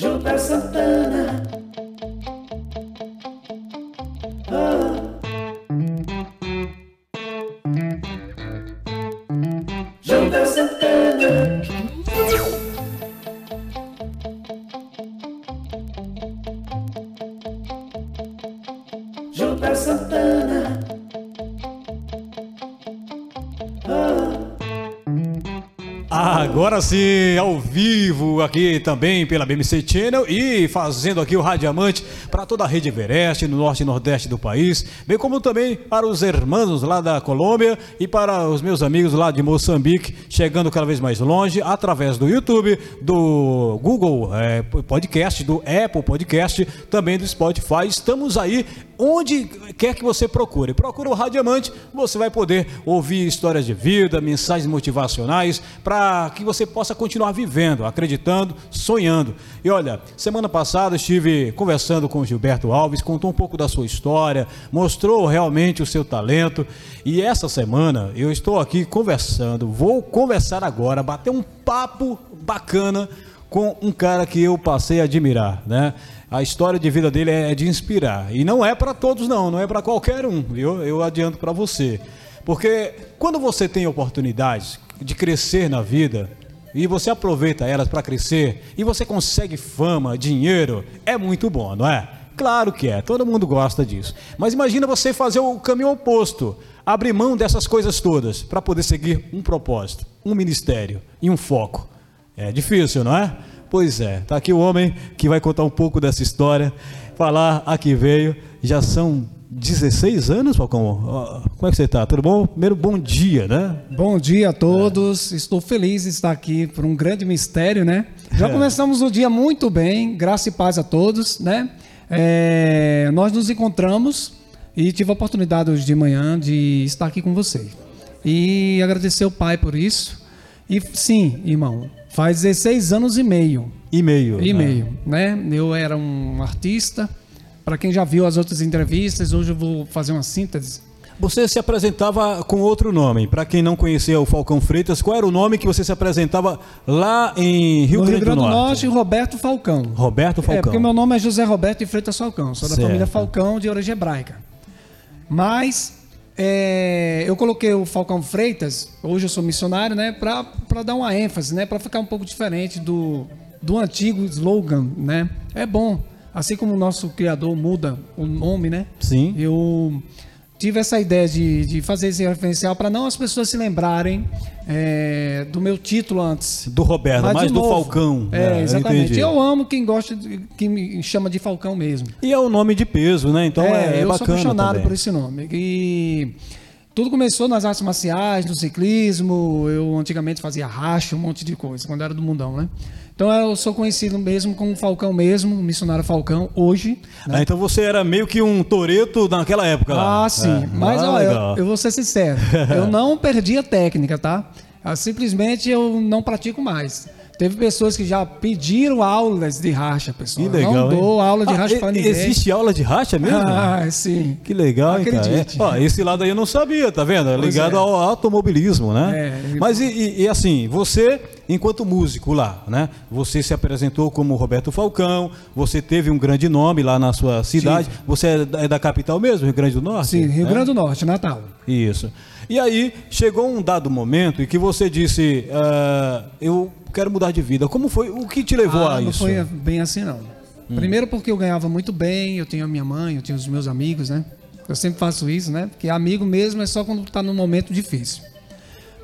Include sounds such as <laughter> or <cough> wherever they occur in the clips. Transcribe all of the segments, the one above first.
Júlia Santana. Sim, ao vivo aqui também pela BMC Channel e fazendo aqui o Radiamante para toda a rede Everest, no norte e nordeste do país, bem como também para os irmãos lá da Colômbia e para os meus amigos lá de Moçambique, chegando cada vez mais longe através do YouTube, do Google eh, Podcast, do Apple Podcast, também do Spotify. Estamos aí onde quer que você procure. Procura o Radiamante, você vai poder ouvir histórias de vida, mensagens motivacionais para que você possa continuar vivendo, acreditando, sonhando. E olha, semana passada estive conversando com o Gilberto Alves, contou um pouco da sua história, mostrou realmente o seu talento. E essa semana eu estou aqui conversando, vou conversar agora, bater um papo bacana com um cara que eu passei a admirar, né? A história de vida dele é de inspirar. E não é para todos, não, não é para qualquer um, viu? Eu adianto para você. Porque quando você tem oportunidades de crescer na vida e você aproveita elas para crescer e você consegue fama, dinheiro, é muito bom, não é? Claro que é, todo mundo gosta disso. Mas imagina você fazer o caminho oposto, abrir mão dessas coisas todas para poder seguir um propósito, um ministério e um foco. É difícil, não é? Pois é, tá aqui o homem que vai contar um pouco dessa história, falar a que veio. Já são 16 anos, Falcão. Como é que você tá? Tudo bom? Primeiro, bom dia, né? Bom dia a todos. Estou feliz de estar aqui por um grande mistério, né? Já <laughs> É. começamos o dia muito bem, graça e paz a todos, né? É, nós nos encontramos e tive a oportunidade hoje de manhã de estar aqui com você. E agradecer ao Pai por isso. E sim, irmão, faz 16 anos e meio. E-mail. E né? meio, né? Eu era um artista. Para quem já viu as outras entrevistas, hoje eu vou fazer uma síntese. Você se apresentava com outro nome. Para quem não conhecia o Falcão Freitas, qual era o nome que você se apresentava lá em Rio, no Grande, Rio Grande do Norte, Norte? Roberto Falcão. Roberto Falcão. É, porque meu nome é José Roberto de Freitas Falcão, sou da Certo. família Falcão de origem hebraica. Mas é, eu coloquei o Falcão Freitas, hoje eu sou missionário, né, para dar uma ênfase, né, para ficar um pouco diferente do, do antigo slogan, né? É bom, assim como o nosso criador muda o nome, né? Sim. Eu tive essa ideia de, de fazer esse referencial para não as pessoas se lembrarem é, do meu título antes. Do Roberto, Mas mais do novo. Falcão. É, eu exatamente. entendi. Eu, amo quem gosta, de, que me chama de Falcão mesmo. E é o nome de peso, né? Então é, é eu sou bacana apaixonado também. por esse nome. E tudo começou nas artes marciais, no ciclismo. Eu antigamente fazia racha, um monte de coisa, quando era do mundão, né? Então eu sou conhecido mesmo como Falcão mesmo, missionário Falcão, hoje. Ah, então você era meio que um toreto naquela época lá. Ah, sim. É. Mas Ah, ó, eu, eu vou ser sincero. eu <laughs> não perdi a técnica, tá? Ah, Simplesmente eu não pratico mais. Teve pessoas que já pediram aulas de racha, pessoal. Que legal, não hein? dou aula de Ah, racha e- pra ninguém. Existe aula de racha mesmo? Ah, sim. Que legal, hein, cara? Acredite. É, ó, esse lado aí eu não sabia, tá vendo? Pois Ligado é. ao automobilismo, né? É. Mas e, e- e assim, você enquanto músico lá, né? Você se apresentou como Roberto Falcão, você teve um grande nome lá na sua cidade. Você é da, é da capital mesmo, Rio Grande do Norte? Sim, Rio né? Grande do Norte, Natal. Isso. E aí chegou um dado momento em que você disse, ah, eu quero mudar de vida. Como foi? O que te levou Ah, a não isso? foi bem assim, não. Primeiro porque eu ganhava muito bem, eu tinha a minha mãe, eu tinha os meus amigos, né? Eu sempre faço isso, né? Porque amigo mesmo é só quando tá num momento difícil.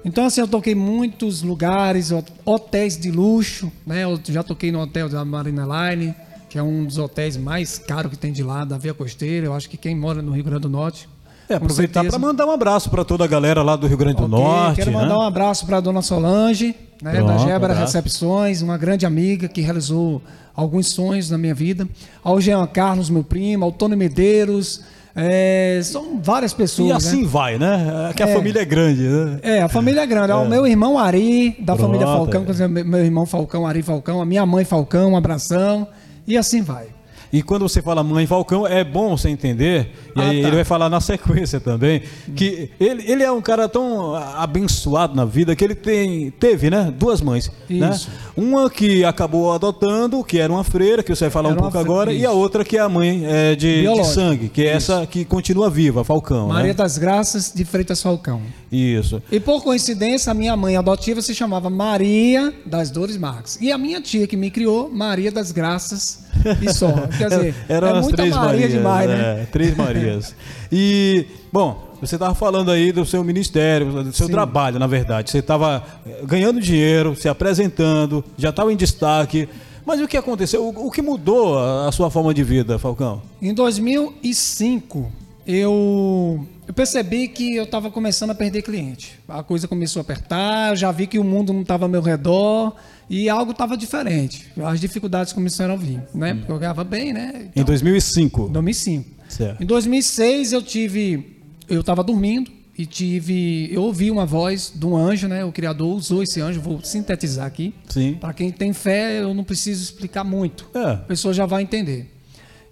Então, assim, eu toquei em muitos lugares, hot- hotéis de luxo, né? Eu já toquei no hotel da Marina Line, que é um dos hotéis mais caros que tem de lá, da Via Costeira. Eu acho que quem mora no Rio Grande do Norte. É, aproveitar para mandar um abraço para toda a galera lá do Rio Grande do Ok, Norte. Quero né? mandar um abraço para dona Solange, né, da Pronto, Gebra abraço. Recepções, uma grande amiga que realizou alguns sonhos na minha vida. Ao Jean Carlos, meu primo, ao Tony Medeiros, é, são várias pessoas. E assim né? vai, né? É Que a É. família é grande, né? É, a família é grande. Ao meu irmão Ari, da Pronto, família Falcão, é. meu irmão Falcão, Ari Falcão, a minha mãe Falcão, um abração. E assim vai. E quando você fala mãe Falcão, é bom você entender, e Ah, aí tá. ele vai falar na <laughs> sequência também, que ele, ele é um cara tão abençoado na vida que ele tem, teve, né? Duas mães. Né? Isso. Uma que acabou adotando, que era uma freira, que você vai falar Era um pouco agora, e a isso. outra que é a mãe é, de, de sangue, que é essa que continua viva, Falcão. Maria né? das Graças de Freitas Falcão. Isso. E por coincidência, a minha mãe adotiva se chamava Maria das Dores Marques. E a minha tia que me criou, Maria das Graças e só. Quer dizer, <laughs> Eram é as muita três Maria Marias, demais, né? é, três Marias. E, bom, você estava falando aí do seu ministério, do seu Sim. trabalho, na verdade. Você estava ganhando dinheiro, se apresentando, já estava em destaque. Mas o que aconteceu? O, o que mudou a, a sua forma de vida, Falcão? Em 2005, eu, eu percebi que eu estava começando a perder cliente. A coisa começou a apertar, eu já vi que o mundo não estava ao meu redor e algo estava diferente. As dificuldades começaram a vir, né? Porque eu ganhava bem, né? Em 2005. 2005. Certo. Em 2006 eu tive, eu estava dormindo e tive, eu ouvi uma voz de um anjo, né? O criador usou esse anjo, vou sintetizar aqui. Sim. Para quem tem fé, eu não preciso explicar muito. É. A pessoa já vai entender.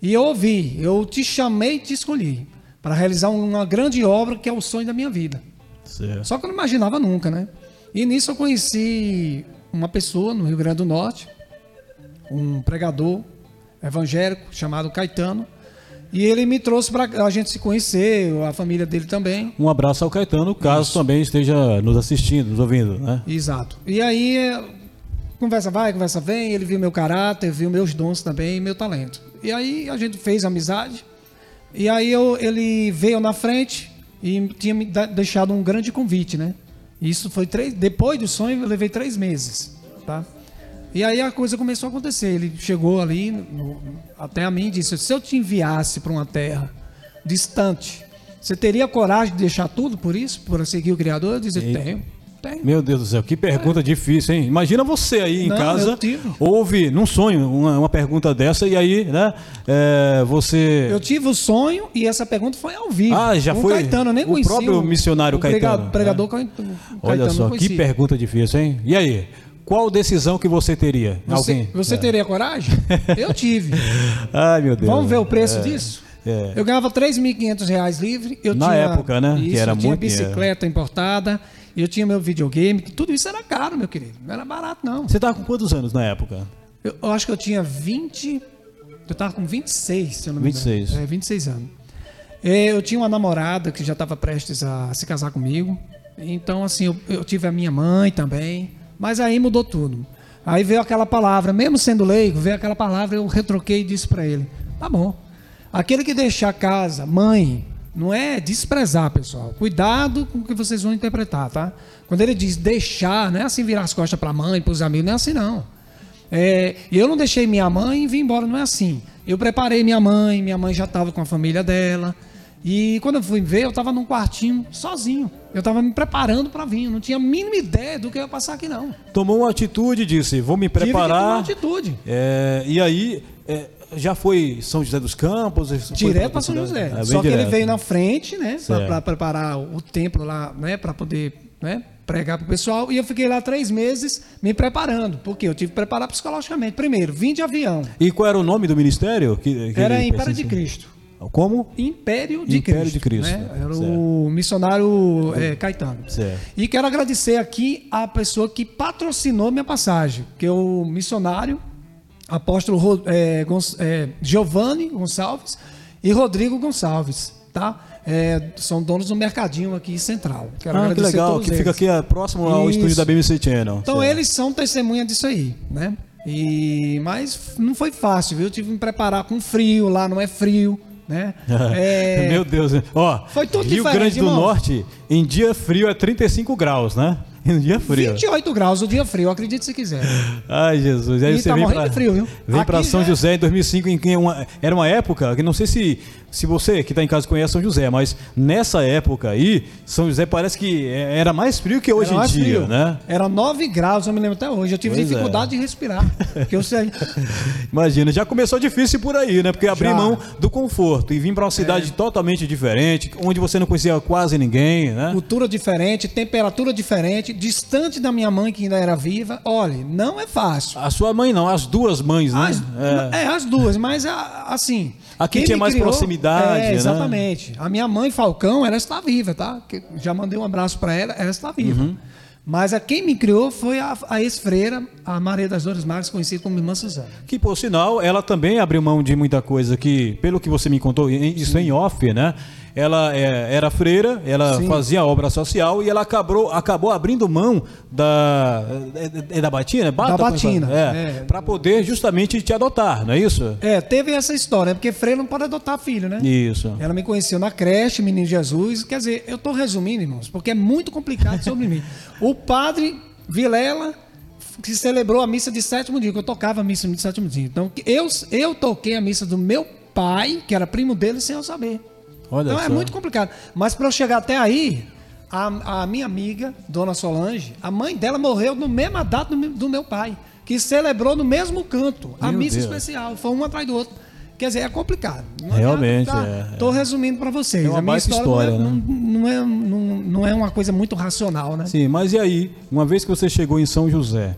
E eu ouvi, eu te chamei e te escolhi para realizar uma grande obra que é o sonho da minha vida. Certo. Só que eu não imaginava nunca, né? E nisso eu conheci uma pessoa no Rio Grande do Norte, um pregador evangélico chamado Caetano, e ele me trouxe para a gente se conhecer, a família dele também. Um abraço ao Caetano, caso também esteja nos assistindo, nos ouvindo, né? Exato. E aí, é, conversa vai, conversa vem, ele viu meu caráter, viu meus dons também, meu talento. E aí a gente fez amizade. E aí eu, ele veio na frente e tinha me deixado um grande convite, né? Isso foi três, depois do sonho eu levei três meses, tá? E aí a coisa começou a acontecer. Ele chegou ali no- até a mim e disse: se eu te enviasse para uma terra distante, você teria coragem de deixar tudo por isso, por seguir o Criador? Eu disse: tenho, tenho. Meu Deus do céu, que pergunta difícil, hein? Imagina você aí em Não, casa, ouve num sonho uma, uma pergunta dessa e aí, né? é, você. Eu tive o sonho e essa pergunta foi ao vivo. Ah, já Com foi Caetano, eu nem o conhecia. próprio missionário o prega- Caetano, Pregador né? Caetano. Olha só, que pergunta difícil, hein? E aí, qual decisão que você teria? Você, Alguém? você É. teria coragem? Eu tive. <laughs> Ai, meu Deus. Vamos ver o preço disso? é. Eu ganhava 3.500 reais livre. Eu Na tinha, época, né? Que Isso, era eu tinha muito bicicleta importada. Eu tinha meu videogame. Tudo isso era caro, meu querido. Não era barato, não. Você estava com quantos anos na época? Eu, eu acho que eu tinha 20. Eu tava com 26, se eu não me 26. engano. É, 26 anos. É, Eu tinha uma namorada que já estava prestes a se casar comigo. Então, assim, eu, eu tive a minha mãe também. Mas aí mudou tudo. Aí veio aquela palavra, mesmo sendo leigo, veio aquela palavra, eu retroquei e disse para ele: tá bom. Aquele que deixar casa, mãe, não é desprezar, pessoal. Cuidado com o que vocês vão interpretar, tá? Quando ele diz deixar, não é assim virar as costas para a mãe, para os amigos, não é assim não. É, e eu não deixei minha mãe e vim embora, não é assim. Eu preparei minha mãe, minha mãe já estava com a família dela. E quando eu fui ver, eu estava num quartinho sozinho. Eu estava me preparando para vir. Eu não tinha a mínima ideia do que eu ia passar aqui, não. Tomou uma atitude, disse, vou me Tive que tomar preparar. atitude. É, e aí, é, já foi São José dos Campos? Direto para São José. É, Só que ele direto. veio na frente, né? Para preparar o templo lá, né? Para poder né, pregar para o pessoal. E eu fiquei lá três meses me preparando. Porque eu tive que preparar psicologicamente. Primeiro, vim de avião. E qual era o nome do ministério? Que, que Era Pera de? Cristo. Como? Império de Império Cristo. de Cristo, né? Era certo. o missionário é, Caetano. Certo. E quero agradecer aqui a pessoa que patrocinou minha passagem, que é o missionário apóstolo é, é, Giovanni Gonçalves e Rodrigo Gonçalves, tá? É, são donos do mercadinho aqui central. Quero Ah, que legal, que fica eles. aqui ah, próximo ao Isso. estúdio da BMC Channel. Então eles são testemunha disso aí, né? E mas não foi fácil, viu? Eu tive que me preparar com frio, lá não é frio, né? <laughs> É, Meu Deus, ó. Foi tudo Rio Grande do irmão. Norte, em dia frio é 35 graus, né? Em <laughs> dia frio. 28 graus o dia frio, acredite se quiser. Ai, Jesus. Aí E você tá vem morrendo pra, de frio, viu? Vem Aqui pra São já- José em 2005, em que é uma- era uma época que não sei se, se você que tá em casa conhece São José, mas nessa época aí, São José parece que é- era mais frio que hoje em dia, frio. né? Era 9 graus, eu me lembro até hoje. Eu tive Pois é. dificuldade de respirar. Porque eu sei. <laughs> Imagina, já começou difícil por aí, né? Porque abrir Já. É. mão do conforto e vir para uma cidade totalmente diferente, onde você não conhecia quase ninguém, né? Cultura diferente, temperatura diferente, distante da minha mãe que ainda era viva. Olha, não é fácil. A sua mãe não, as duas mães, né? As, é. as duas, mas a- assim. Aqui quem tinha mais proximidade, né? É, exatamente. A minha mãe, Falcão, ela está viva, tá? Já mandei um abraço para ela, ela está viva. Uhum. Mas a quem me criou foi a, a ex-freira, a Maria das Dores Marques, conhecida como Irmã Suzana. Que, por sinal, ela também abriu mão de muita coisa que, pelo que você me contou, isso em off, né? Ela é, era freira, ela Sim. fazia obra social e ela acabou, acabou abrindo mão da. É, é da batina? Bata, Da batina, É, é. Para poder justamente te adotar, não é isso? É, teve essa história, né? porque freira não pode adotar filho, né? Isso. Ela me conheceu na creche, Menino Jesus. Quer dizer, eu estou resumindo, irmãos, porque é muito complicado sobre mim. <laughs> O padre Vilela que celebrou a missa de sétimo dia, que eu tocava a missa de sétimo dia. Então, eu, eu toquei a missa do meu pai, que era primo dele, sem eu saber. Olha então é só. muito complicado. Mas para eu chegar até aí, a, a minha amiga, Dona Solange, a mãe dela morreu no mesma data do, meu- do meu pai, que celebrou no mesmo canto a Meu missa Deus. especial. Foi um atrás do outro. Quer dizer, é complicado. Não Realmente, adianta é, Tô resumindo para vocês. É uma a minha história, história, não, é, né? não, não é, não, não é uma coisa muito racional, né? Sim, mas e aí, uma vez que você chegou em São José,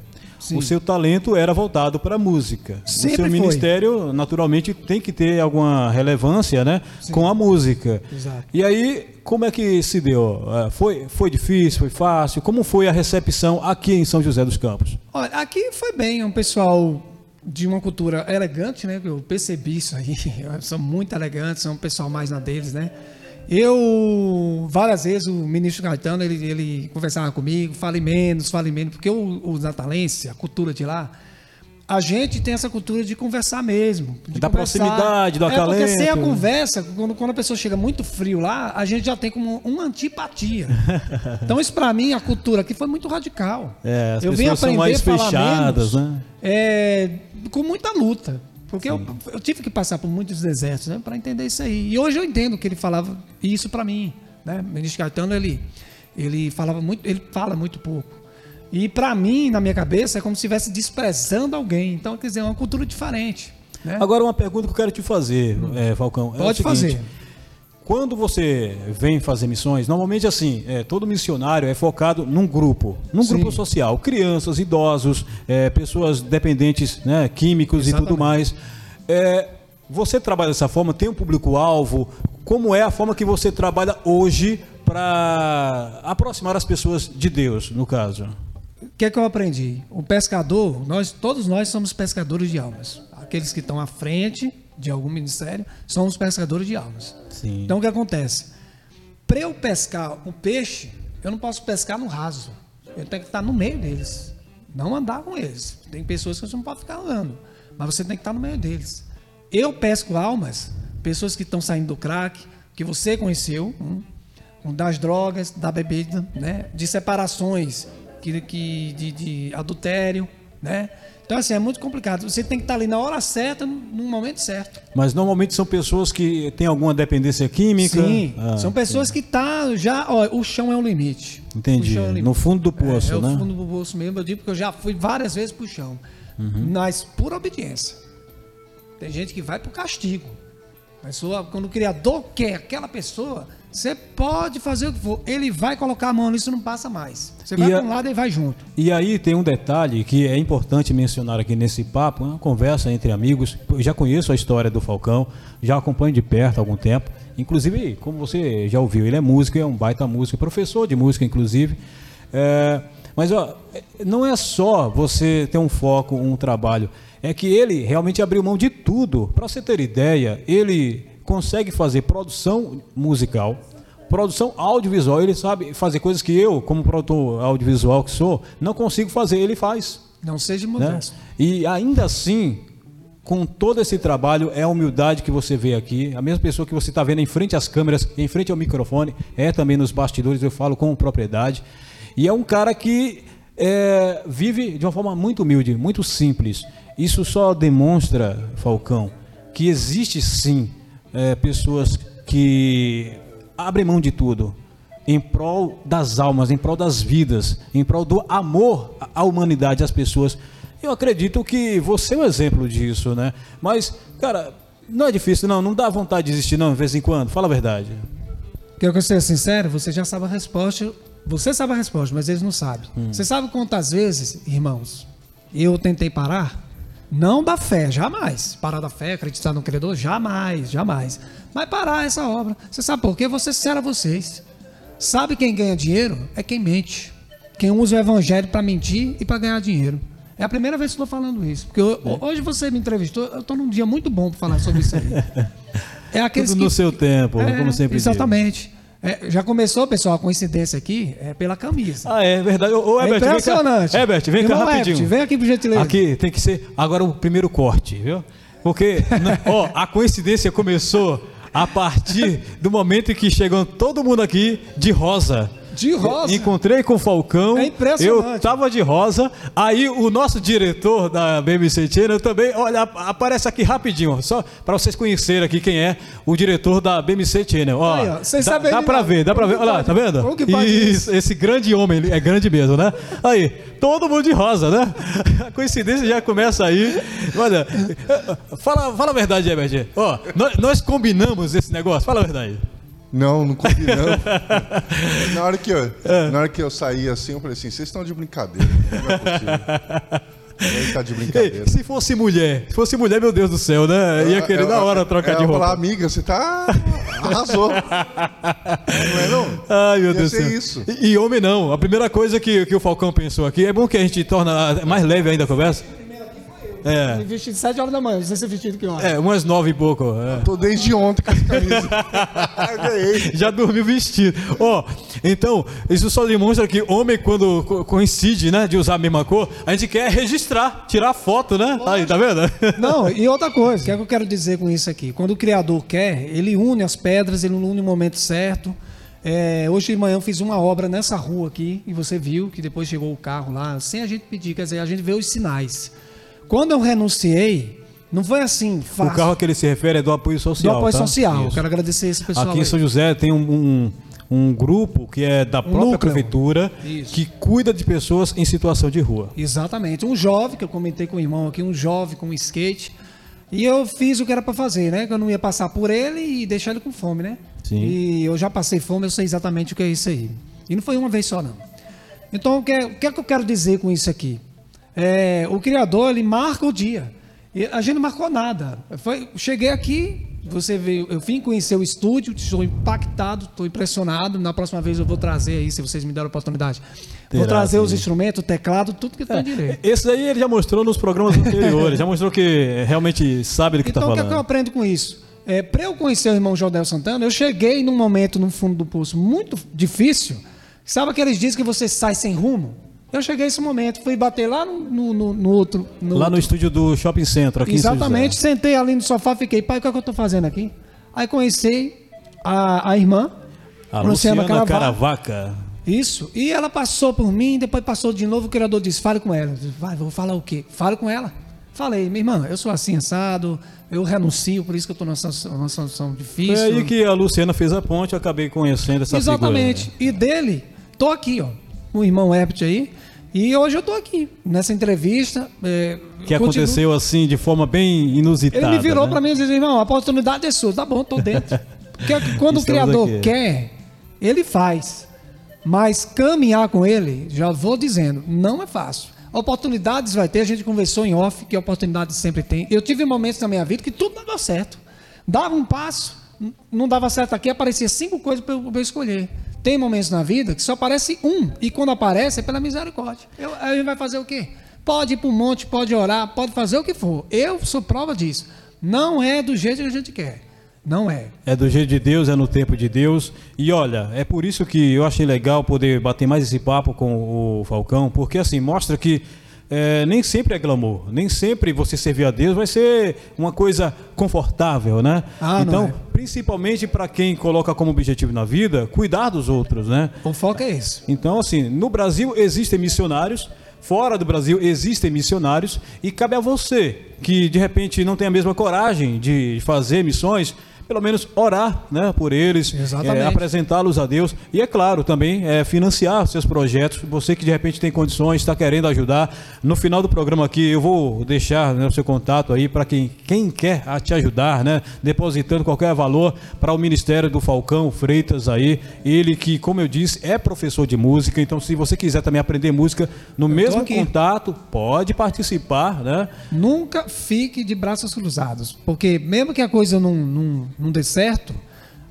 Sim. o seu talento era voltado para a música. Sempre o seu foi. ministério, naturalmente, tem que ter alguma relevância né, com a música. Exato. E aí, como é que se deu? Eh, Foi, foi difícil, foi fácil? Como foi a recepção aqui em São José dos Campos? Olha, aqui foi bem, é um pessoal de uma cultura elegante, né? Eu percebi isso aí. <laughs> São muito elegantes, são um pessoal mais na deles, né? Eu, várias vezes, o ministro Caetano, ele, ele conversava comigo, fale menos, fale menos, porque o, o natalense, a cultura de lá, a gente tem essa cultura de conversar mesmo. De Da conversar. proximidade, do é Porque sem a conversa, quando, quando a pessoa chega muito frio lá, a gente já tem como uma antipatia. <laughs> então, isso pra mim, a cultura aqui foi muito radical. É, as Eu vim pessoas são aprender mais a falar fechadas, menos, né? é, com muita luta. Porque eu, eu tive que passar por muitos desertos né, para entender isso aí. E hoje eu entendo que ele falava isso para mim. Né? O ministro Caetano, ele, ele falava muito, ele fala muito pouco. E para mim, na minha cabeça, é como se estivesse desprezando alguém. Então, quer dizer, é uma cultura diferente. Né? Agora, uma pergunta que eu quero te fazer, eh, Falcão. é Pode seguinte, fazer. Quando você vem fazer missões, normalmente assim, é, todo missionário é focado num grupo, num Sim. grupo social, crianças, idosos, é, pessoas dependentes, né, químicos e tudo Exatamente. mais. É, você trabalha dessa forma, tem um público-alvo? Como é a forma que você trabalha hoje para aproximar as pessoas de Deus, no caso? O que é que eu aprendi? O pescador, nós, todos nós somos pescadores de almas. Aqueles que estão à frente de algum ministério são os pescadores de almas. Sim. Então o que acontece? Para eu pescar um peixe, eu não posso pescar no raso. Eu tenho que estar no meio deles. Não andar com eles. Tem pessoas que você não pode ficar andando. Mas você tem que estar no meio deles. Eu pesco almas, pessoas que estão saindo do crack, que você conheceu, hum, das drogas, da bebida, né? de separações, que, que, de, de adultério. Né? Então, assim, é muito complicado. Você tem que estar ali na hora certa, no momento certo. Mas normalmente são pessoas que têm alguma dependência química. Sim, Ah, são pessoas que tá já, ó, o chão é o limite. Entendi. O é o limite. No fundo do poço, é, né? É o fundo do poço mesmo, eu digo porque eu já fui várias vezes pro chão. Uhum. Mas por obediência. Tem gente que vai pro castigo. A pessoa, quando o Criador quer aquela pessoa, Você pode fazer o que for. Ele vai colocar a mão nisso não passa mais. Você vai para um lado e vai junto. E aí tem um detalhe que é importante mencionar aqui nesse papo, uma conversa entre amigos. Eu já conheço a história do Falcão, já acompanho de perto há algum tempo. Inclusive, como você já ouviu, ele é músico, é um baita músico, professor de música, inclusive. É, mas ó, não é só você ter um foco, um trabalho. É que ele realmente abriu mão de tudo. Para você ter ideia, ele consegue fazer produção musical, produção audiovisual. Ele sabe fazer coisas que eu, como produtor audiovisual que sou, não consigo fazer. Ele faz. Não seja Né? modesto. E ainda assim, com todo esse trabalho, é a humildade que você vê aqui. A mesma pessoa que você está vendo em frente às câmeras, em frente ao microfone, é também nos bastidores, eu falo com propriedade. E é um cara que é, vive de uma forma muito humilde, muito simples. Isso só demonstra, Falcão, que existe sim é, pessoas que abrem mão de tudo em prol das almas, em prol das vidas, em prol do amor à humanidade, às pessoas. Eu acredito que você é um exemplo disso, né? Mas, cara, não é difícil, não. Não dá vontade de desistir, não, de vez em quando. Fala a verdade. Quer que eu seja sincero? Você já sabe a resposta. Você sabe a resposta, mas eles não sabem. Hum. Você sabe quantas vezes, irmãos, eu tentei parar? Não da fé, jamais. Parar da fé, acreditar no Criador, jamais, jamais. Mas parar essa obra. Você sabe por quê? Vou ser sincero a vocês. Sabe quem ganha dinheiro? É quem mente. Quem usa o evangelho para mentir e para ganhar dinheiro. É a primeira vez que estou falando isso. Porque eu- É. hoje você me entrevistou, eu estou num dia muito bom para falar sobre isso aí. <laughs> É aqueles Tudo no que- seu tempo, É, como sempre digo. É, já começou, pessoal, a coincidência aqui é pela camisa. Ah, é verdade. Ô, é Herbert, vem cá. impressionante. Herbert, vem cá Irmão rapidinho. Herbert, vem aqui por gentileza. Aqui tem que ser agora o primeiro corte, viu? Porque, <laughs> ó, a coincidência começou a partir do momento em que chegou todo mundo aqui de rosa. De rosa. Encontrei com o Falcão. É impressionante. Eu tava de rosa. Aí o nosso diretor da BBC Channel também, olha, ap- aparece aqui rapidinho, só para vocês conhecerem aqui quem é o diretor da BBC Channel. Ó, Aí, ó, vocês dá, sabem dá não. ver, dá pra Como ver. Olha lá, tá vendo? Como que pode Isso, esse grande homem, ele é grande mesmo, né? Aí, todo mundo de rosa, né? <laughs> A coincidência já começa aí. Olha, fala, fala a verdade, Herbert. Ó, nós, nós combinamos esse negócio, fala a verdade. Não, não combinamos. <laughs> na, hora que eu, É. na hora que eu saí assim, eu falei assim, vocês estão de brincadeira. Não é possível. Ele tá de Ei, brincadeira. se fosse mulher, se fosse mulher, meu Deus do céu, né? Ia querer na hora trocar eu de ia falar, roupa. amiga, você tá. Arrasou. não é não? Ai, meu Ia Deus do céu. isso. E, e homem não. A primeira coisa que, que o Falcão pensou aqui, é bom que a gente torna mais leve ainda a conversa. É, Vestido 7 horas da manhã, não sei se é vestido que hora. é umas nove e pouco. é. Tô desde ontem com essa camisa. <laughs> Ganhei. Já dormiu vestido. Ó, então, isso só demonstra que homem, quando co- coincide, né, de usar a mesma cor, a gente quer registrar, tirar foto, né? Aí, tá vendo? <laughs> Não, e outra coisa, o que é que eu quero dizer com isso aqui? Quando o Criador quer, ele une as pedras, ele une o momento certo. É, hoje de manhã eu fiz uma obra nessa rua aqui, e você viu que depois chegou o carro lá, sem a gente pedir, quer dizer, a gente vê os sinais. Quando eu renunciei, não foi assim, O fácil. carro a que ele se refere é do apoio do social. apoio tá? social. Isso. Quero agradecer esse pessoal. Aqui em aí. São José tem um, um, um grupo que é da própria núcleo. prefeitura Isso. que cuida de pessoas em situação de rua. Exatamente. Um jovem, que eu comentei com o irmão aqui, um jovem com skate. E eu fiz o que era pra fazer, né? Que eu não ia passar por ele e deixar ele com fome, né? Sim. E eu já passei fome, eu sei exatamente o que é isso aí. E não foi uma vez só, não. Então, o que é, o que, é que eu quero dizer com isso aqui? É, o Criador, ele marca o dia. E a gente não marcou nada. Foi, cheguei aqui, você veio, eu vim conhecer o estúdio, estou impactado, estou impressionado. Na próxima vez eu vou trazer aí, se vocês me deram a oportunidade. vou Terá, trazer os sim. instrumentos, o teclado, tudo que É. tem direito. Esse aí ele já mostrou nos programas anteriores, já mostrou que realmente sabe do que está Então, o que, é que eu falando. aprendo com isso? É, para eu conhecer o irmão Jodel Santana, eu cheguei num momento no fundo do poço muito difícil. Sabe aqueles dias que você sai sem rumo? Eu cheguei nesse momento, fui bater lá no, no- no- no outro. no Lá no outro- estúdio do Shopping Center, aqui Exatamente, em sentei ali no sofá, fiquei, pai, o que, é que eu estou fazendo aqui? Aí conheci a, a irmã, A Luciana Caravaca. Isso. E ela passou por mim, depois passou de novo, o criador disse, fale com ela. Disse, Vai, vou falar o quê? Fale com ela. Falei, minha irmã, eu sou assim assado, eu renuncio, por isso que eu estou numa situação, difícil. Foi aí que a Luciana fez a ponte, eu acabei conhecendo essa Exatamente. E dele, tô aqui, ó, o irmão Herbert aí. E hoje eu tô aqui, nessa entrevista. é. Que continuo- aconteceu assim, de forma bem inusitada. Ele me virou né? para mim e disse, irmão, a oportunidade é sua. Tá bom, tô dentro. <laughs> Porque que quando o Estamos Criador aqui. quer, ele faz. Mas caminhar com ele, já vou dizendo, não é fácil. Oportunidades vai ter, a gente conversou em off, que oportunidades sempre tem. Eu tive momentos na minha vida que tudo dava certo. Dava um passo, não dava certo aqui, aparecia cinco coisas para eu, eu escolher. Tem momentos na vida que só aparece um, e quando aparece é pela misericórdia. Eu, a gente vai fazer o quê? Pode ir para um monte, pode orar, pode fazer o que for. Eu sou prova disso. Não é do jeito que a gente quer. Não é. É do jeito de Deus, é no tempo de Deus. E olha, é por isso que eu achei legal poder bater mais esse papo com o Falcão, porque assim, mostra que é, nem sempre é glamour, nem sempre você servir a Deus vai ser uma coisa confortável, né? Ah, então, é. principalmente para quem coloca como objetivo na vida, cuidar dos outros, né? O foco é esse. Então, assim, no Brasil existem missionários, fora do Brasil existem missionários, e cabe a você, que de repente não tem a mesma coragem de fazer missões, pelo menos orar né, por eles, Exatamente. é, apresentá-los a Deus e, é claro, também é, financiar seus projetos. Você que de repente tem condições, está querendo ajudar. No final do programa aqui, eu vou deixar né, o seu contato aí para quem, quem quer te ajudar, né, depositando qualquer valor para o Ministério do Falcão Freitas aí. Ele que, como eu disse, é professor de música. Então, se você quiser também aprender música no mesmo aqui. contato, pode participar, né? Nunca fique de braços cruzados, porque mesmo que a coisa não, não, não dê certo,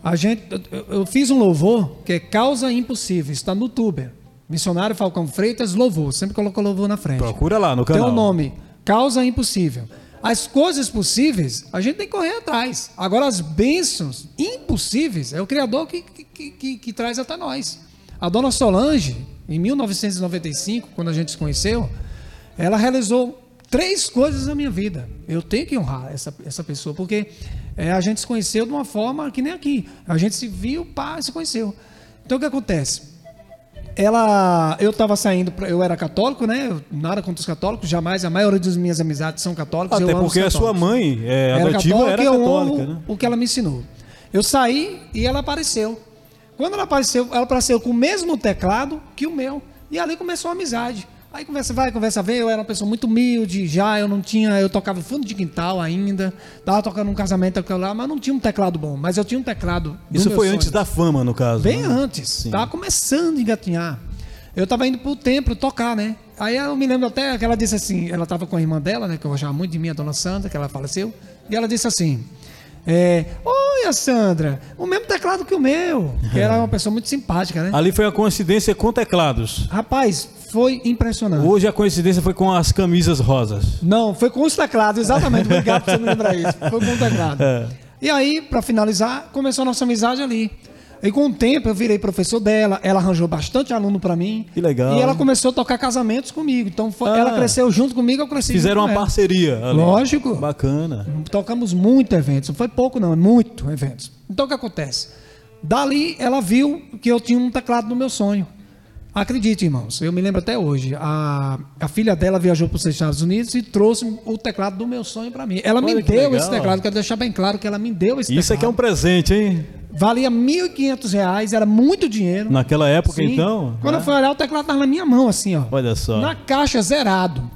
a gente, eu, eu fiz um louvor que é Causa Impossível, está no Tuber. Missionário Falcão Freitas, louvor, sempre colocou louvor na frente. Procura lá no Tem canal. o nome, Causa Impossível. As coisas possíveis, a gente tem que correr atrás. Agora, as bênçãos impossíveis, é o Criador que, que, que, que traz até nós. A dona Solange, em 1995, quando a gente se conheceu, ela realizou três coisas na minha vida. Eu tenho que honrar essa, essa pessoa, porque é, a gente se conheceu de uma forma que nem aqui. A gente se viu, pá, se conheceu. Então, o que acontece? ela eu estava saindo pra- eu era católico né Eu- nada contra os católicos jamais a maioria das minhas amizades são católicos Até porque a sua mãe é, era adotiva católica era eu católica, né? o que ela me ensinou eu saí e ela apareceu quando ela apareceu ela apareceu com o mesmo teclado que o meu e ali começou a amizade Aí conversa vai, conversa vem, eu era uma pessoa muito humilde, já eu não tinha, eu tocava fundo de quintal ainda, tava tocando um casamento lá, mas não tinha um teclado bom, mas eu tinha um teclado do Isso foi sonho. antes da fama, no caso. Bem né? antes. Tava começando a engatinhar. Eu tava indo pro templo tocar, né? Aí eu me lembro até que ela disse assim, ela tava com a irmã dela, né? Que eu gostava muito de mim, a dona Sandra, que ela faleceu. E ela disse assim: é, Oi, a Sandra, o mesmo teclado que o meu. Que era uma pessoa muito simpática, né? Ali foi a coincidência com teclados. Rapaz, foi impressionante. Hoje a coincidência foi com as camisas rosas. Não, foi com os teclados, exatamente. Obrigado por você me lembrar isso. Foi com o teclado. <laughs> É. E aí, pra finalizar, começou a nossa amizade ali. E com o tempo eu virei professor dela, ela arranjou bastante aluno pra mim. Que legal. E ela começou a tocar casamentos comigo. Então foi- Ah. ela cresceu junto comigo, eu cresci Fizeram uma parceria. ali. Lógico. Bacana. Tocamos muito eventos, não foi pouco não, é muito eventos. Então o que acontece? Dali ela viu que eu tinha um teclado no meu sonho. Acredite, irmãos, eu me lembro até hoje. A, a filha dela viajou para os Estados Unidos e trouxe o teclado do meu sonho para mim. Ela me Olha que deu legal. esse teclado, quero deixar bem claro que ela me deu esse Isso aqui é um teclado. presente, hein? Valia 1.500 reais, era muito dinheiro. Naquela época, Sim. então. Quando né? eu fui olhar, o teclado estava na minha mão, assim, ó. Olha só. Na caixa, zerado.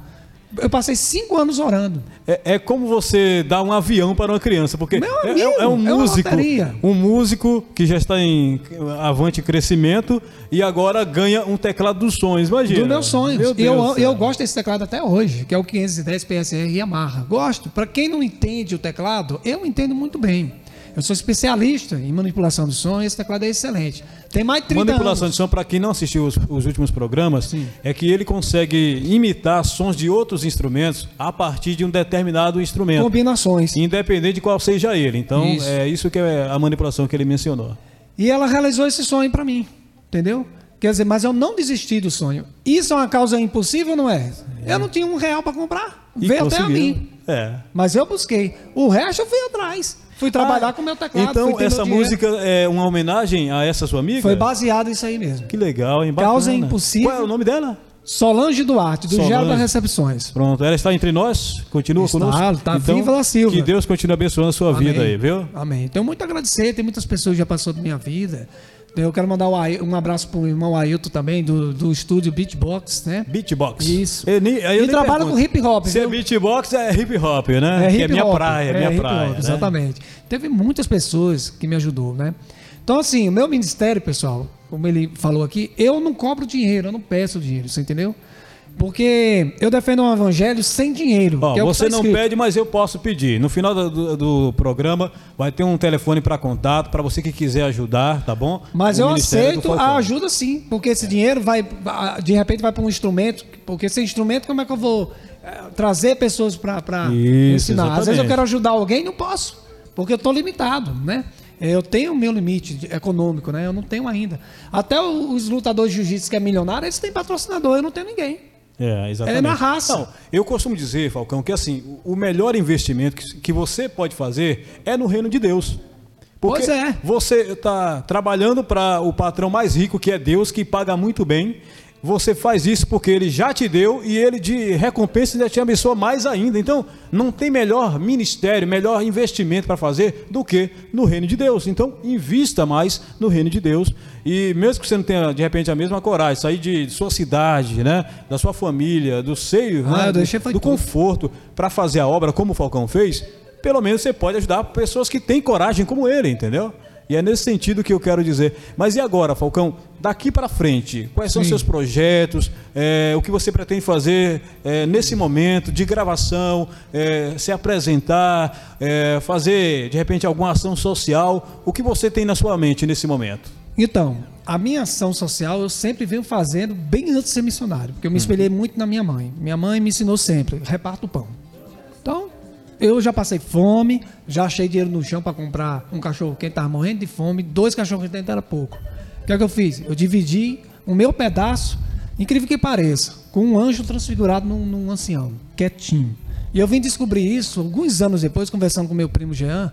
Eu passei cinco anos orando. É, é como você dar um avião para uma criança, porque Meu é- amigo, é, é um é músico, loteria. um músico que já está em avante crescimento e agora ganha um teclado dos sonhos, imagina. Do meus sonhos. Meu eu, eu gosto desse teclado até hoje, que é o 510 PSR Yamaha. Gosto. Para quem não entende o teclado, eu entendo muito bem. Eu sou especialista em manipulação de som e esse teclado é excelente. Tem mais de 30 Manipulação anos. de som, para quem não assistiu os, os últimos programas, é que ele consegue imitar sons de outros instrumentos a partir de um determinado instrumento, Combinações. independente de qual seja ele. Então, Isso. é isso que é a manipulação que ele mencionou. E ela realizou esse sonho para mim. Entendeu? Quer dizer, mas eu não desisti do sonho. Isso é uma causa impossível, não é? Eu não tinha um real para comprar. E Veio até a conseguiu. mim. É. Mas eu busquei. O resto eu fui atrás. Fui trabalhar Ah, com o meu teclado. Então, essa música é uma homenagem a essa sua amiga? Foi baseado nisso aí mesmo. Que legal, hein? Bacana. Causa impossível. Qual é o nome dela? Solange Duarte, do Solange. Gelo das Recepções. Pronto, ela está entre nós? Continua Está, conosco? tá viva da Silva. Que Deus continue abençoando a sua vida aí, viu? Amém. Tenho muito a agradecer, tem muitas pessoas que já passou da minha vida. Eu quero mandar um abraço pro irmão Ailton também, do, do estúdio Beatbox, né? Beatbox. Isso. Eu eu E trabalha pergunto. com hip hop, Se é viu? beatbox, é hip hop, né? É que hip é minha hop, praia, é minha hip praia. hop, né? Exatamente. Teve muitas pessoas que me ajudou, né? Então, assim, o meu ministério, pessoal, como ele falou aqui, eu não cobro dinheiro, eu não peço dinheiro, você entendeu? Porque eu defendo um evangelho sem dinheiro. É você tá não pede, mas eu posso pedir. No final do, do- programa vai ter um telefone para contato para você que quiser ajudar, tá bom? Mas O eu aceito a ajuda sim, porque esse dinheiro vai, de repente, vai para um instrumento. Porque sem instrumento, como é que eu vou eh, trazer pessoas para ensinar? Às vezes eu exatamente. quero ajudar alguém, não posso, porque eu estou limitado, né? Eu tenho o meu limite econômico, né? Eu não tenho ainda. Até os lutadores de jiu-jitsu que é milionário, eles têm patrocinador, eu não tenho ninguém. É, exatamente. É na raça. Não, eu costumo dizer, Falcão, que assim, o o melhor investimento que, que você pode fazer é no reino de Deus. Porque Pois é. você está trabalhando para o patrão mais rico, que é Deus, que paga muito bem. Você faz isso porque ele já te deu e ele de recompensa ainda te abençoa mais ainda. Então, não tem melhor ministério, melhor investimento para fazer do que no reino de Deus. Então, invista mais no reino de Deus. E mesmo que você não tenha, de repente, a mesma coragem, sair de sua cidade, né, da sua família, do seio, Ah, né, do, do conforto, para fazer a obra como o Falcão fez, pelo menos você pode ajudar pessoas que têm coragem como ele, entendeu? E é nesse sentido que eu quero dizer. Mas e agora, Falcão? Daqui para frente, quais são os Sim. seus projetos? é, o que você pretende fazer é, nesse momento de gravação? é, se apresentar? é, fazer, de repente, alguma ação social? O que você tem na sua mente nesse momento? Então, a minha ação social eu sempre venho fazendo bem antes de ser missionário, porque eu me espelhei muito na minha mãe. Minha mãe me ensinou sempre, reparta o pão. Eu já passei fome, já achei dinheiro no chão para comprar um cachorro quente, estava morrendo de fome, dois cachorros quentes era pouco. O que é que eu fiz? Eu dividi o meu pedaço, incrível que pareça, com um anjo transfigurado num, num ancião, quietinho. E eu vim descobrir isso alguns anos depois, conversando com meu primo Jean,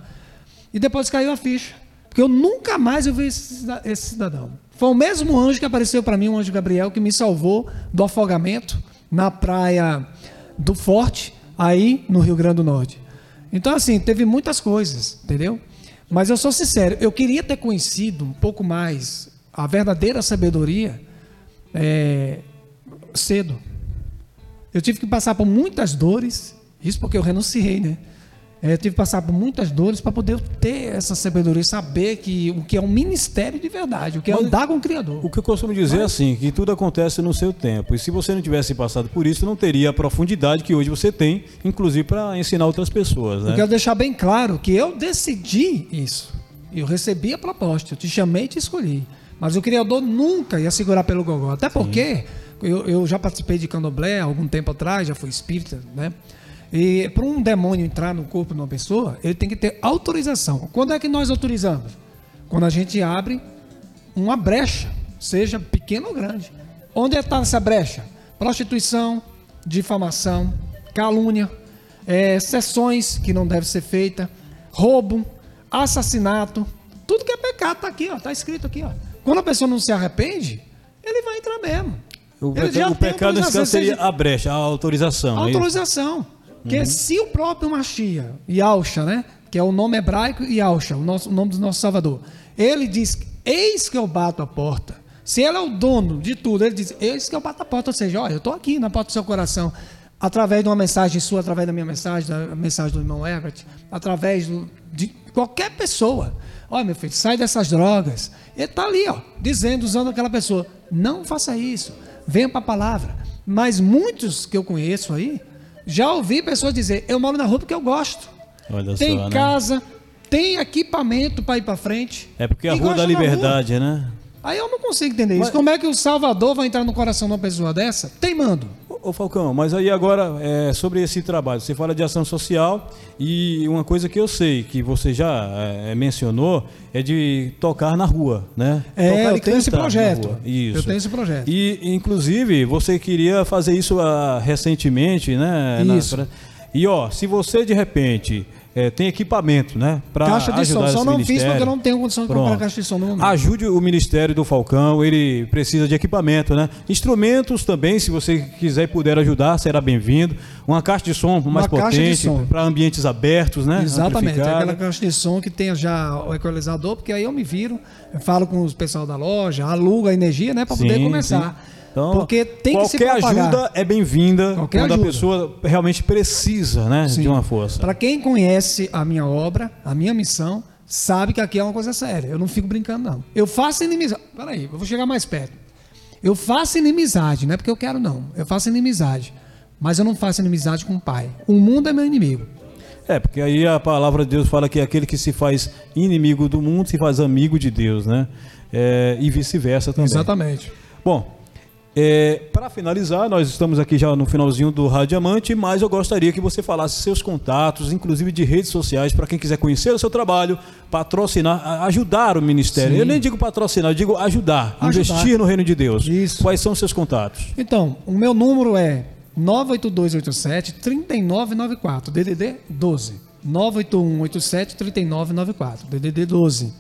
e depois caiu a ficha. Porque eu nunca mais eu vi esse cidadão. Foi o mesmo anjo que apareceu para mim, o anjo Gabriel, que me salvou do afogamento na praia do Forte, aí no Rio Grande do Norte. Então, assim, teve muitas coisas, entendeu? Mas eu sou sincero, eu queria ter conhecido um pouco mais a verdadeira sabedoria é, cedo. Eu tive que passar por muitas dores, isso porque eu renunciei, né? É, eu tive que passar por muitas dores para poder ter essa sabedoria, saber que o que é um ministério de verdade, o que é Mas- andar com o Criador. O que eu costumo dizer é assim, que tudo acontece no seu tempo. E se você não tivesse passado por isso, não teria a profundidade que hoje você tem, inclusive para ensinar outras pessoas, né? Eu quero deixar bem claro que eu decidi isso. Eu recebi a proposta, eu te chamei e te escolhi. Mas o Criador nunca ia segurar pelo gogó. Até porque eu, eu já participei de candomblé há algum tempo atrás, já fui espírita, né? E para um demônio entrar no corpo de uma pessoa, ele tem que ter autorização. Quando é que nós autorizamos? Quando a gente abre uma brecha, seja pequena ou grande. Onde está essa brecha? Prostituição, difamação, calúnia, eh, sessões que não devem ser feitas, roubo, assassinato, tudo que é pecado está aqui, está escrito aqui, ó. Quando a pessoa não se arrepende, ele vai entrar mesmo. O, Ele o pecado nesse autorização, caso seria a brecha, a autorização. é isso? Autorização. Que se o próprio Machia, Yalcha, né? Que é o nome hebraico Yalcha, o, nosso, o nome do nosso Salvador. Ele diz: Eis que eu bato a porta. Se ele é o dono de tudo, ele diz: Eis que eu bato a porta. Ou seja, olha, eu estou aqui na porta do seu coração. Através de uma mensagem sua, através da minha mensagem, da mensagem do irmão Everett, através do- de qualquer pessoa. Olha, meu filho, sai dessas drogas. Ele está ali, ó, dizendo, usando aquela pessoa: não faça isso, venha para a palavra. Mas muitos que eu conheço aí, já ouvi pessoas dizer: eu moro na rua porque eu gosto. Olha tem só, né? casa, tem equipamento para ir para frente. É porque a Rua da rua. Liberdade, né? Aí eu não consigo entender Mas- isso. Como é que o Salvador vai entrar no coração de uma pessoa dessa? Teimando. Ô, Falcão, mas aí agora é, sobre esse trabalho, você fala de ação social e uma coisa que eu sei que você já é, mencionou é de tocar na rua, né? É, tocar eu tenho esse na projeto. Isso. Eu tenho esse projeto. E inclusive você queria fazer isso ah, recentemente, né? Na- Isso. pra- E ó, se você de repente é, tem equipamento, né? Pra Caixa de som. Só não fiz porque eu não tenho condição de Pronto. comprar caixa de som no momento. Ajude o Ministério do Falcão, ele precisa de equipamento, né? Instrumentos também, se você quiser e puder ajudar, será bem-vindo. Uma caixa de som mais de potente, para ambientes abertos, né? Exatamente, Amplificada. aquela caixa de som que tenha já o equalizador, porque aí eu me viro, eu falo com os pessoal da loja, alugo a energia, né, para poder começar. sim. Então, porque tem que se qualquer ajuda é bem-vinda quando ajuda. a pessoa realmente precisa, né, Sim. de uma força. Para quem conhece a minha obra, a minha missão, sabe que aqui é uma coisa séria. Eu não fico brincando, não. Eu faço inimizade. Peraí, eu vou chegar mais perto. Eu faço inimizade, não é porque eu quero, não. Eu faço inimizade. Mas eu não faço inimizade com o pai. O mundo é meu inimigo. É, porque aí a palavra de Deus fala que aquele que se faz inimigo do mundo se faz amigo de Deus, né? É, e vice-versa também. Exatamente. Bom, para finalizar, nós estamos aqui já no finalzinho do Radiamante, mas eu gostaria que você falasse seus contatos, inclusive de redes sociais, para quem quiser conhecer o seu trabalho, patrocinar, ajudar o ministério. Sim. Eu nem digo patrocinar, eu digo ajudar, Ajudar. investir no reino de Deus. Isso. Quais são os seus contatos? Então, o meu número é 98287 3994, DDD 12. 98187 3994, DDD 12.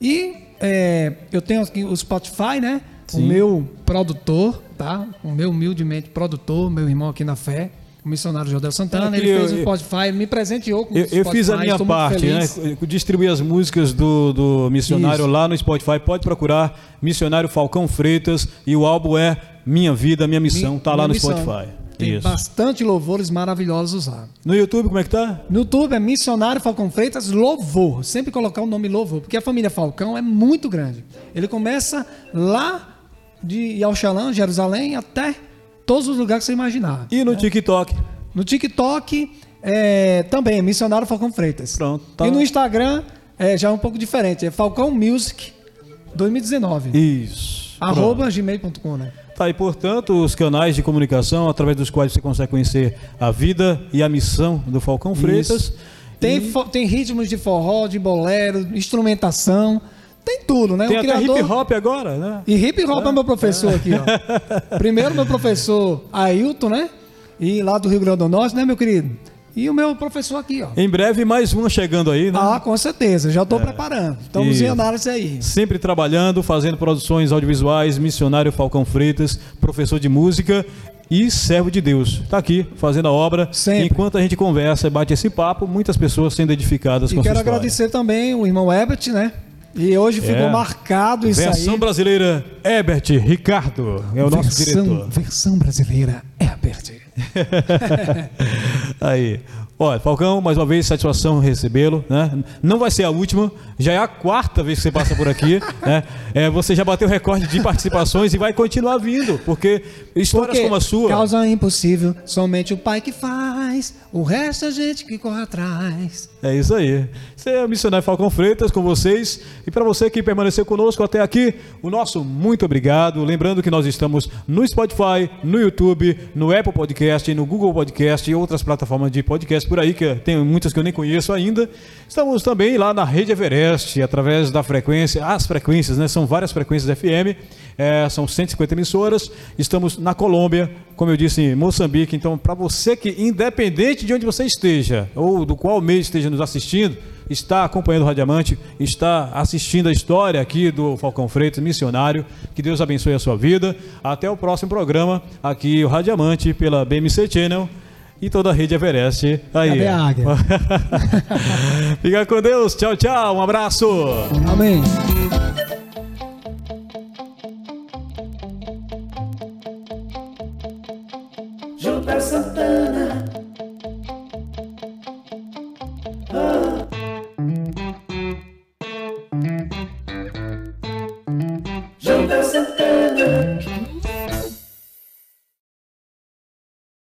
E é, eu tenho aqui o Spotify, né? Sim. O meu produtor, tá? O meu humildemente produtor, meu irmão aqui na fé, o missionário Jodel Santana, ele fez eu- o Spotify, me presenteou com o Eu, eu Spotify, fiz a minha parte, né? Eu Distribuí as músicas do, do missionário Isso. lá no Spotify. Pode procurar Missionário Falcão Freitas e o álbum é Minha Vida, Minha Missão. Tá lá no missão. Spotify. Tem Isso. bastante louvores maravilhosos lá. No YouTube, como é que tá? No YouTube é Missionário Falcão Freitas Louvor. Sempre colocar o nome Louvor, porque a família Falcão é muito grande. Ele começa lá de Yalxalã, Jerusalém, até todos os lugares que você imaginar. E no TikTok. No TikTok é, também é Missionário Falcão Freitas. Pronto, tá. E no Instagram é já um pouco diferente. É Falcão Music 2019. Isso. Arroba gmail.com, né? Tá aí, portanto, os canais de comunicação através dos quais você consegue conhecer a vida e a missão do Falcão Freitas. Isso. Tem, fo- tem ritmos de forró, de bolero, instrumentação. Tem tudo, né? Tem O até criador- hip hop agora, né? E hip hop é meu professor aqui, ó. <laughs> Primeiro meu professor Ailton, né? E lá do Rio Grande do Norte, né, meu querido? E o meu professor aqui, ó. Em breve, mais uma chegando aí, né? Ah, com certeza, já estou preparando. Estamos Isso. em análise aí. Sempre trabalhando, fazendo produções audiovisuais, missionário Falcão Freitas, professor de música e servo de Deus. Está aqui fazendo a obra. Sempre. Enquanto a gente conversa e bate esse papo, muitas pessoas sendo edificadas E com quero agradecer também o irmão Ebert, né? E hoje ficou É. marcado isso Versão aí. brasileira, Herbert Ricardo, é o nosso versão, diretor. versão brasileira Ebert. <laughs> Aí. Olha, Falcão, mais uma vez, satisfação recebê-lo, né? Não vai ser a última, já é a quarta vez que você passa por aqui, <laughs> né? É, você já bateu recorde de participações e vai continuar vindo, porque histórias Porque como a sua... causa impossível, somente o pai que faz, o resto a gente que corre atrás. É isso aí. Você é o missionário Falcão Freitas com vocês. E para você que permaneceu conosco até aqui, o nosso muito obrigado. Lembrando que nós estamos no Spotify, no YouTube, no Apple Podcast, no Google Podcast e outras plataformas de podcast por aí, que tem muitas que eu nem conheço ainda. Estamos também lá na Rede Everest, através da frequência, as frequências, né? São várias frequências FM, é, são 150 emissoras. Estamos na Colômbia, como eu disse, em Moçambique. Então, para você que, independente de onde você esteja, ou do qual mês esteja nos assistindo, está acompanhando o Radiamante, está assistindo a história aqui do Falcão Freitas, missionário. Que Deus abençoe a sua vida. Até o próximo programa, aqui o Radiamante, pela BMC Channel e toda a rede Everest. Aí. Cadê a águia? <laughs> Fica com Deus. Tchau, tchau. Um abraço. Amém. Gilberto Santana.